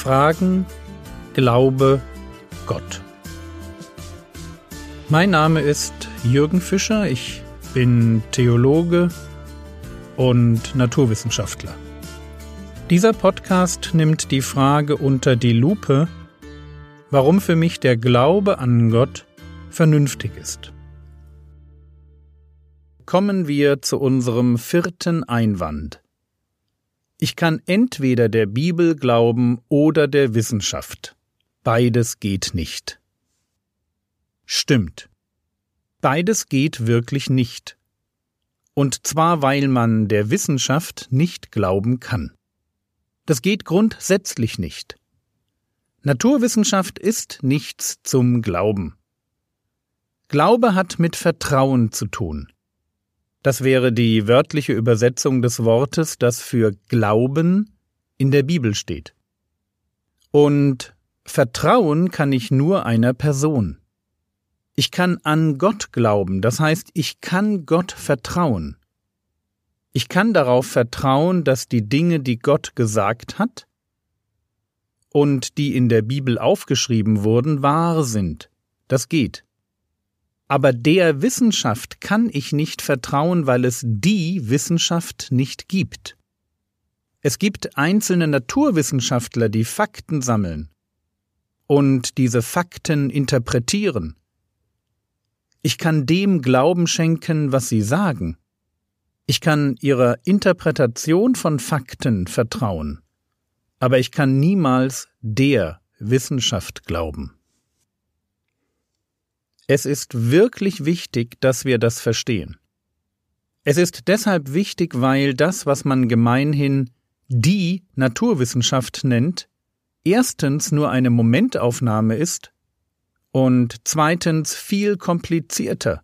Fragen, Glaube, Gott. Mein Name ist Jürgen Fischer, ich bin Theologe und Naturwissenschaftler. Dieser Podcast nimmt die Frage unter die Lupe, warum für mich der Glaube an Gott vernünftig ist. Kommen wir zu unserem vierten Einwand. Ich kann entweder der Bibel glauben oder der Wissenschaft. Beides geht nicht. Stimmt. Beides geht wirklich nicht. Und zwar weil man der Wissenschaft nicht glauben kann. Das geht grundsätzlich nicht. Naturwissenschaft ist nichts zum Glauben. Glaube hat mit Vertrauen zu tun. Das wäre die wörtliche Übersetzung des Wortes, das für Glauben in der Bibel steht. Und Vertrauen kann ich nur einer Person. Ich kann an Gott glauben, das heißt, ich kann Gott vertrauen. Ich kann darauf vertrauen, dass die Dinge, die Gott gesagt hat und die in der Bibel aufgeschrieben wurden, wahr sind. Das geht. Aber der Wissenschaft kann ich nicht vertrauen, weil es die Wissenschaft nicht gibt. Es gibt einzelne Naturwissenschaftler, die Fakten sammeln und diese Fakten interpretieren. Ich kann dem Glauben schenken, was sie sagen. Ich kann ihrer Interpretation von Fakten vertrauen, aber ich kann niemals der Wissenschaft glauben. Es ist wirklich wichtig, dass wir das verstehen. Es ist deshalb wichtig, weil das, was man gemeinhin die Naturwissenschaft nennt, erstens nur eine Momentaufnahme ist und zweitens viel komplizierter,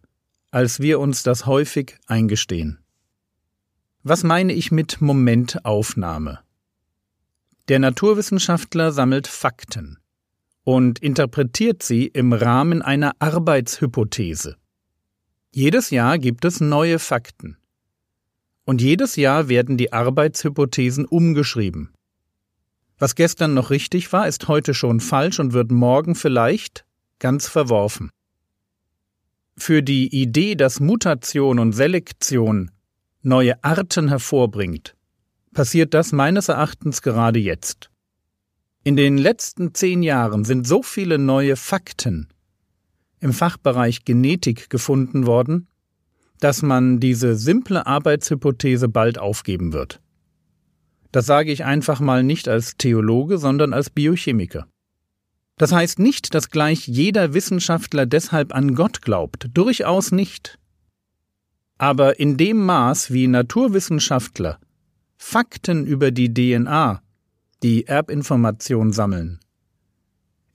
als wir uns das häufig eingestehen. Was meine ich mit Momentaufnahme? Der Naturwissenschaftler sammelt Fakten und interpretiert sie im Rahmen einer Arbeitshypothese. Jedes Jahr gibt es neue Fakten. Und jedes Jahr werden die Arbeitshypothesen umgeschrieben. Was gestern noch richtig war, ist heute schon falsch und wird morgen vielleicht ganz verworfen. Für die Idee, dass Mutation und Selektion neue Arten hervorbringt, passiert das meines Erachtens gerade jetzt. In den letzten zehn Jahren sind so viele neue Fakten im Fachbereich Genetik gefunden worden, dass man diese simple Arbeitshypothese bald aufgeben wird. Das sage ich einfach mal nicht als Theologe, sondern als Biochemiker. Das heißt nicht, dass gleich jeder Wissenschaftler deshalb an Gott glaubt, durchaus nicht. Aber in dem Maß, wie Naturwissenschaftler Fakten über die DNA, die Erbinformation sammeln,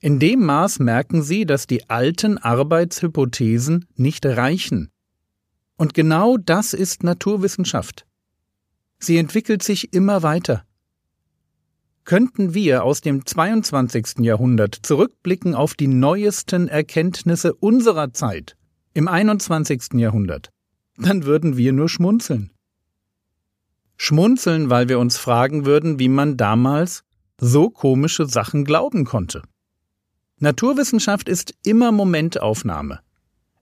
in dem Maß merken sie, dass die alten Arbeitshypothesen nicht reichen. Und genau das ist Naturwissenschaft. Sie entwickelt sich immer weiter. Könnten wir aus dem 22. Jahrhundert zurückblicken auf die neuesten Erkenntnisse unserer Zeit im 21. Jahrhundert, dann würden wir nur schmunzeln. Schmunzeln, weil wir uns fragen würden, wie man damals so komische Sachen glauben konnte. Naturwissenschaft ist immer Momentaufnahme.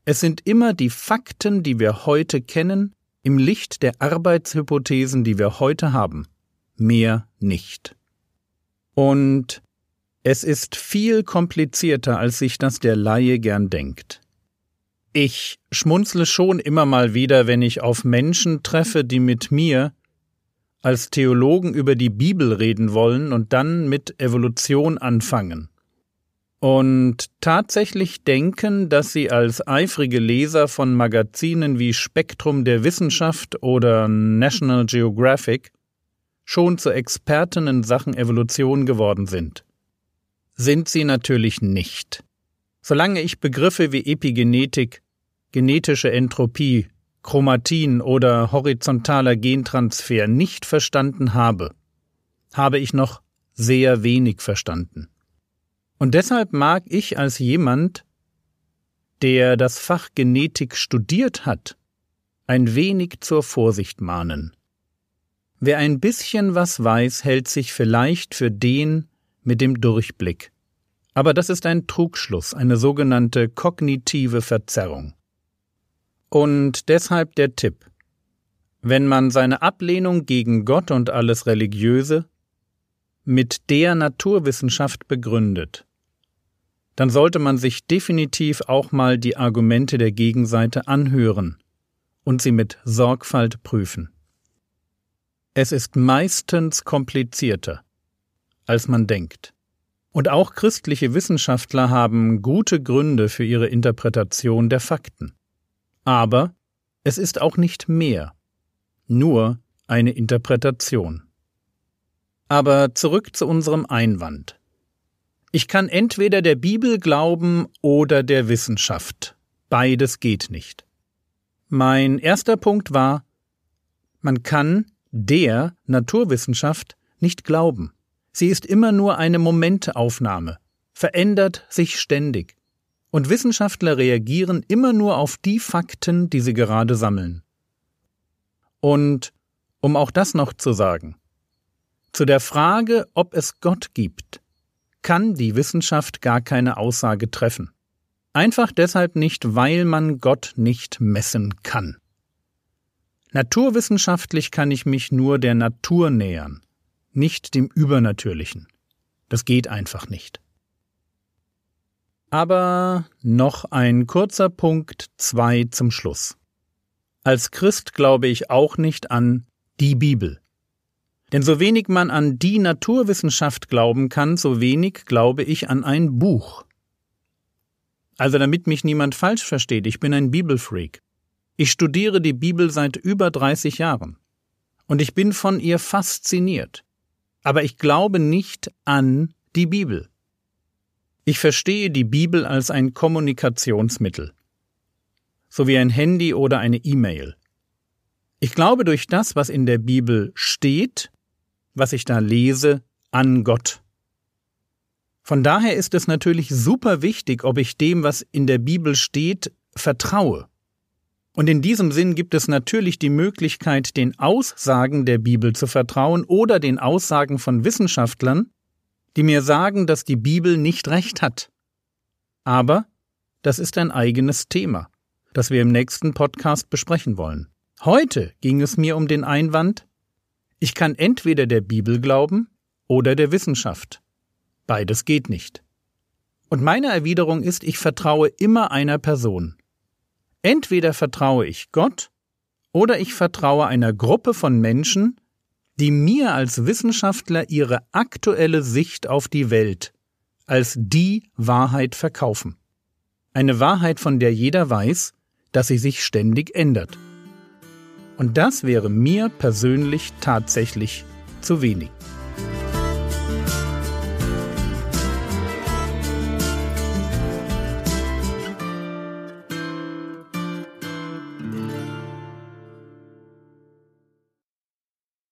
Es sind immer die Fakten, die wir heute kennen, im Licht der Arbeitshypothesen, die wir heute haben, mehr nicht. Und es ist viel komplizierter, als sich das der Laie gern denkt. Ich schmunzle schon immer mal wieder, wenn ich auf Menschen treffe, die mit mir als Theologen über die Bibel reden wollen und dann mit Evolution anfangen und tatsächlich denken, dass sie als eifrige Leser von Magazinen wie Spektrum der Wissenschaft oder National Geographic schon zu Experten in Sachen Evolution geworden sind. Sind sie natürlich nicht. Solange ich Begriffe wie Epigenetik, genetische Entropie, Chromatin oder horizontaler Gentransfer nicht verstanden habe, habe ich noch sehr wenig verstanden. Und deshalb mag ich als jemand, der das Fach Genetik studiert hat, ein wenig zur Vorsicht mahnen. Wer ein bisschen was weiß, hält sich vielleicht für den mit dem Durchblick. Aber das ist ein Trugschluss, eine sogenannte kognitive Verzerrung. Und deshalb der Tipp. Wenn man seine Ablehnung gegen Gott und alles Religiöse mit der Naturwissenschaft begründet, dann sollte man sich definitiv auch mal die Argumente der Gegenseite anhören und sie mit Sorgfalt prüfen. Es ist meistens komplizierter, als man denkt. Und auch christliche Wissenschaftler haben gute Gründe für ihre Interpretation der Fakten. Aber es ist auch nicht mehr, nur eine Interpretation. Aber zurück zu unserem Einwand. Ich kann entweder der Bibel glauben oder der Wissenschaft. Beides geht nicht. Mein erster Punkt war, man kann der Naturwissenschaft nicht glauben. Sie ist immer nur eine Momentaufnahme, verändert sich ständig. Und Wissenschaftler reagieren immer nur auf die Fakten, die sie gerade sammeln. Und um auch das noch zu sagen, zu der Frage, ob es Gott gibt, kann die Wissenschaft gar keine Aussage treffen. Einfach deshalb nicht, weil man Gott nicht messen kann. Naturwissenschaftlich kann ich mich nur der Natur nähern, nicht dem Übernatürlichen. Das geht einfach nicht. Aber noch ein kurzer Punkt zwei zum Schluss. Als Christ glaube ich auch nicht an die Bibel. Denn so wenig man an die Naturwissenschaft glauben kann, so wenig glaube ich an ein Buch. Also damit mich niemand falsch versteht, ich bin ein Bibelfreak. Ich studiere die Bibel seit über 30 Jahren. Und ich bin von ihr fasziniert. Aber ich glaube nicht an die Bibel. Ich verstehe die Bibel als ein Kommunikationsmittel. So wie ein Handy oder eine E-Mail. Ich glaube durch das, was in der Bibel steht, was ich da lese, an Gott. Von daher ist es natürlich super wichtig, ob ich dem, was in der Bibel steht, vertraue. Und in diesem Sinn gibt es natürlich die Möglichkeit, den Aussagen der Bibel zu vertrauen oder den Aussagen von Wissenschaftlern, die mir sagen, dass die Bibel nicht recht hat. Aber das ist ein eigenes Thema, das wir im nächsten Podcast besprechen wollen. Heute ging es mir um den Einwand, ich kann entweder der Bibel glauben oder der Wissenschaft. Beides geht nicht. Und meine Erwiderung ist, ich vertraue immer einer Person. Entweder vertraue ich Gott oder ich vertraue einer Gruppe von Menschen, die mir als Wissenschaftler ihre aktuelle Sicht auf die Welt als die Wahrheit verkaufen. Eine Wahrheit, von der jeder weiß, dass sie sich ständig ändert. Und das wäre mir persönlich tatsächlich zu wenig.